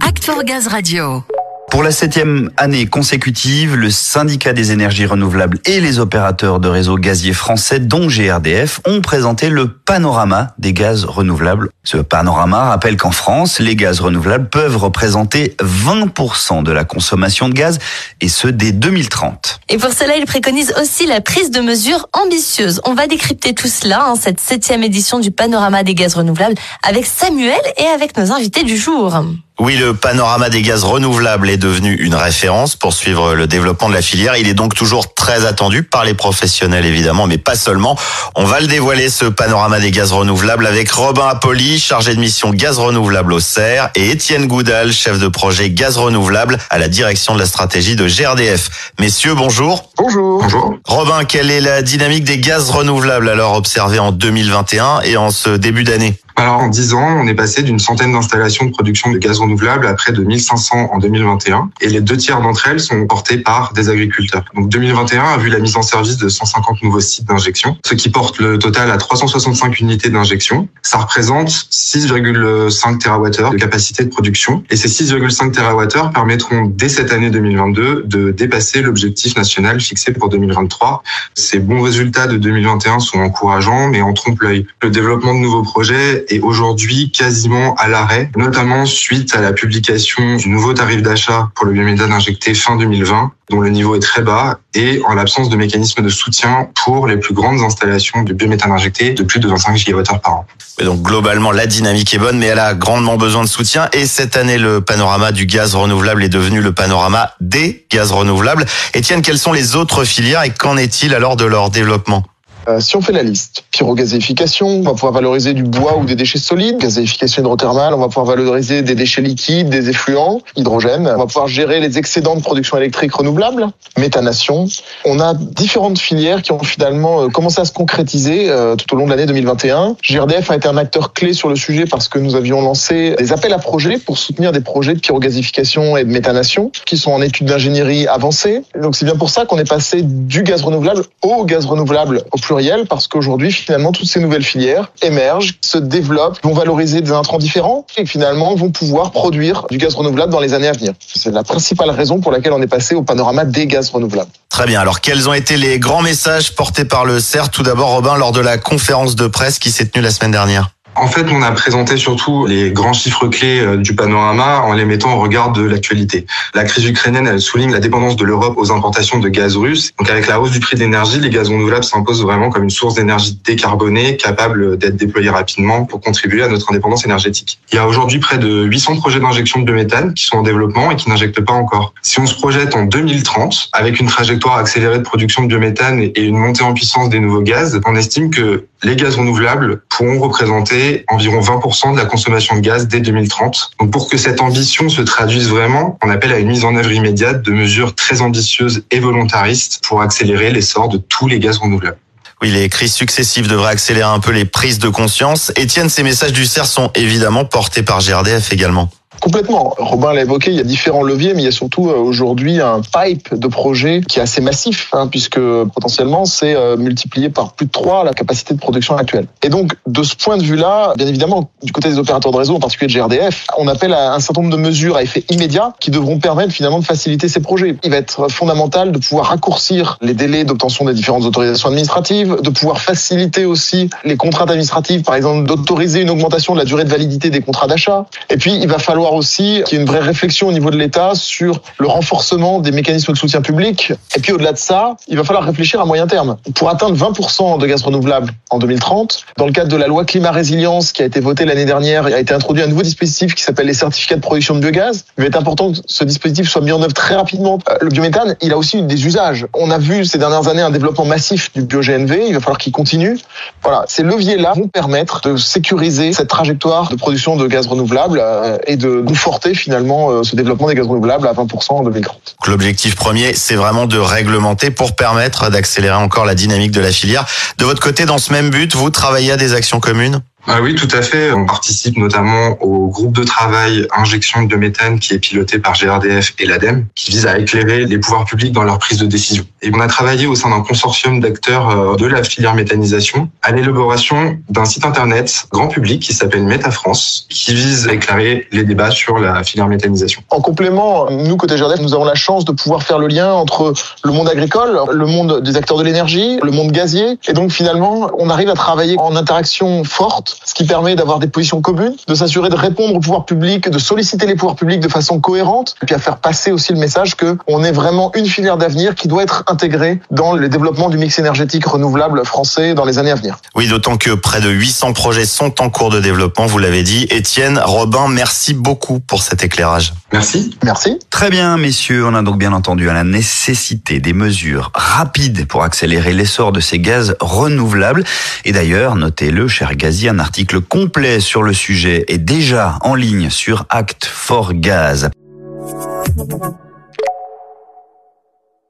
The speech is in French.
Act Gaz Radio. Pour la septième année consécutive, le syndicat des énergies renouvelables et les opérateurs de réseaux gaziers français, dont GRDF, ont présenté le panorama des gaz renouvelables. Ce panorama rappelle qu'en France, les gaz renouvelables peuvent représenter 20% de la consommation de gaz, et ce dès 2030. Et pour cela, il préconise aussi la prise de mesures ambitieuses. On va décrypter tout cela, hein, cette septième édition du panorama des gaz renouvelables, avec Samuel et avec nos invités du jour. Oui, le panorama des gaz renouvelables est devenu une référence pour suivre le développement de la filière. Il est donc toujours très attendu par les professionnels, évidemment, mais pas seulement. On va le dévoiler, ce panorama des gaz renouvelables, avec Robin Apolli, chargé de mission gaz renouvelable au CER, et Étienne Goudal, chef de projet gaz renouvelable à la direction de la stratégie de GRDF. Messieurs, bonjour. Bonjour. Bonjour. Robin, quelle est la dynamique des gaz renouvelables alors observée en 2021 et en ce début d'année? Alors en 10 ans, on est passé d'une centaine d'installations de production de gaz renouvelable à près de 1500 en 2021 et les deux tiers d'entre elles sont portées par des agriculteurs. Donc 2021 a vu la mise en service de 150 nouveaux sites d'injection, ce qui porte le total à 365 unités d'injection. Ça représente 6,5 TWh de capacité de production et ces 6,5 TWh permettront dès cette année 2022 de dépasser l'objectif national fixé pour 2023. Ces bons résultats de 2021 sont encourageants mais en trompe l'œil. Le développement de nouveaux projets est aujourd'hui quasiment à l'arrêt, notamment suite à la publication du nouveau tarif d'achat pour le biométhane injecté fin 2020, dont le niveau est très bas, et en l'absence de mécanismes de soutien pour les plus grandes installations de biométhane injecté de plus de 25 GWh par an. Donc globalement, la dynamique est bonne, mais elle a grandement besoin de soutien. Et cette année, le panorama du gaz renouvelable est devenu le panorama des gaz renouvelables. Étienne, quelles sont les autres filières et qu'en est-il alors de leur développement? Euh, si on fait la liste, pyrogazéification, on va pouvoir valoriser du bois ou des déchets solides, gazéification hydrothermale, on va pouvoir valoriser des déchets liquides, des effluents, hydrogène, on va pouvoir gérer les excédents de production électrique renouvelable, méthanation. On a différentes filières qui ont finalement euh, commencé à se concrétiser euh, tout au long de l'année 2021. GRDF a été un acteur clé sur le sujet parce que nous avions lancé des appels à projets pour soutenir des projets de pyrogazéification et de méthanation qui sont en études d'ingénierie avancées. Donc c'est bien pour ça qu'on est passé du gaz renouvelable au gaz renouvelable au plus parce qu'aujourd'hui, finalement, toutes ces nouvelles filières émergent, se développent, vont valoriser des intrants différents et finalement vont pouvoir produire du gaz renouvelable dans les années à venir. C'est la principale raison pour laquelle on est passé au panorama des gaz renouvelables. Très bien. Alors, quels ont été les grands messages portés par le CERT? Tout d'abord, Robin, lors de la conférence de presse qui s'est tenue la semaine dernière. En fait, on a présenté surtout les grands chiffres clés euh, du panorama en les mettant au regard de l'actualité. La crise ukrainienne, elle souligne la dépendance de l'Europe aux importations de gaz russe. Donc avec la hausse du prix de l'énergie, les gaz renouvelables s'imposent vraiment comme une source d'énergie décarbonée capable d'être déployée rapidement pour contribuer à notre indépendance énergétique. Il y a aujourd'hui près de 800 projets d'injection de biométhane qui sont en développement et qui n'injectent pas encore. Si on se projette en 2030 avec une trajectoire accélérée de production de biométhane et une montée en puissance des nouveaux gaz, on estime que les gaz renouvelables pourront représenter environ 20% de la consommation de gaz dès 2030. Donc pour que cette ambition se traduise vraiment, on appelle à une mise en œuvre immédiate de mesures très ambitieuses et volontaristes pour accélérer l'essor de tous les gaz renouvelables. Oui, les crises successives devraient accélérer un peu les prises de conscience. Étienne, ces messages du CERF sont évidemment portés par GRDF également. Complètement. Robin l'a évoqué, il y a différents leviers, mais il y a surtout euh, aujourd'hui un pipe de projets qui est assez massif, hein, puisque potentiellement c'est euh, multiplié par plus de 3 la capacité de production actuelle. Et donc, de ce point de vue-là, bien évidemment, du côté des opérateurs de réseau, en particulier de GRDF, on appelle à un certain nombre de mesures à effet immédiat qui devront permettre finalement de faciliter ces projets. Il va être fondamental de pouvoir raccourcir les délais d'obtention des différentes autorisations administratives, de pouvoir faciliter aussi les contraintes administratives, par exemple d'autoriser une augmentation de la durée de validité des contrats d'achat. Et puis, il va falloir aussi qu'il y ait une vraie réflexion au niveau de l'État sur le renforcement des mécanismes de soutien public. Et puis au-delà de ça, il va falloir réfléchir à moyen terme. Pour atteindre 20% de gaz renouvelable en 2030, dans le cadre de la loi climat résilience qui a été votée l'année dernière, il a été introduit un nouveau dispositif qui s'appelle les certificats de production de biogaz. Il va être important que ce dispositif soit mis en œuvre très rapidement. Euh, le biométhane, il a aussi des usages. On a vu ces dernières années un développement massif du bio-GNV. Il va falloir qu'il continue. Voilà, ces leviers-là vont permettre de sécuriser cette trajectoire de production de gaz renouvelable euh, et de conforter finalement euh, ce développement des gaz renouvelables à 20% en 2030. L'objectif premier, c'est vraiment de réglementer pour permettre d'accélérer encore la dynamique de la filière. De votre côté, dans ce même but, vous travaillez à des actions communes? Ah oui, tout à fait. On participe notamment au groupe de travail injection de biométhane qui est piloté par GRDF et l'ADEME, qui vise à éclairer les pouvoirs publics dans leur prise de décision. Et on a travaillé au sein d'un consortium d'acteurs euh, de la filière méthanisation à l'élaboration d'un site internet grand public qui s'appelle MétaFrance, qui vise à éclairer les débats sur la filière méthanisation. En complément, nous, côté GRDF, nous avons la chance de pouvoir faire le lien entre le monde agricole, le monde des acteurs de l'énergie, le monde gazier. Et donc, finalement, on arrive à travailler en interaction forte, ce qui permet d'avoir des positions communes, de s'assurer de répondre aux pouvoirs publics, de solliciter les pouvoirs publics de façon cohérente, et puis à faire passer aussi le message que on est vraiment une filière d'avenir qui doit être intégrée dans le développement du mix énergétique renouvelable français dans les années à venir. Oui, d'autant que près de 800 projets sont en cours de développement, vous l'avez dit. Étienne, Robin, merci beaucoup pour cet éclairage. Merci. Merci. Très bien, messieurs, on a donc bien entendu à la nécessité des mesures rapides pour accélérer l'essor de ces gaz renouvelables. Et d'ailleurs, notez-le, cher Gazi, un article complet sur le sujet est déjà en ligne sur Act for Gaz.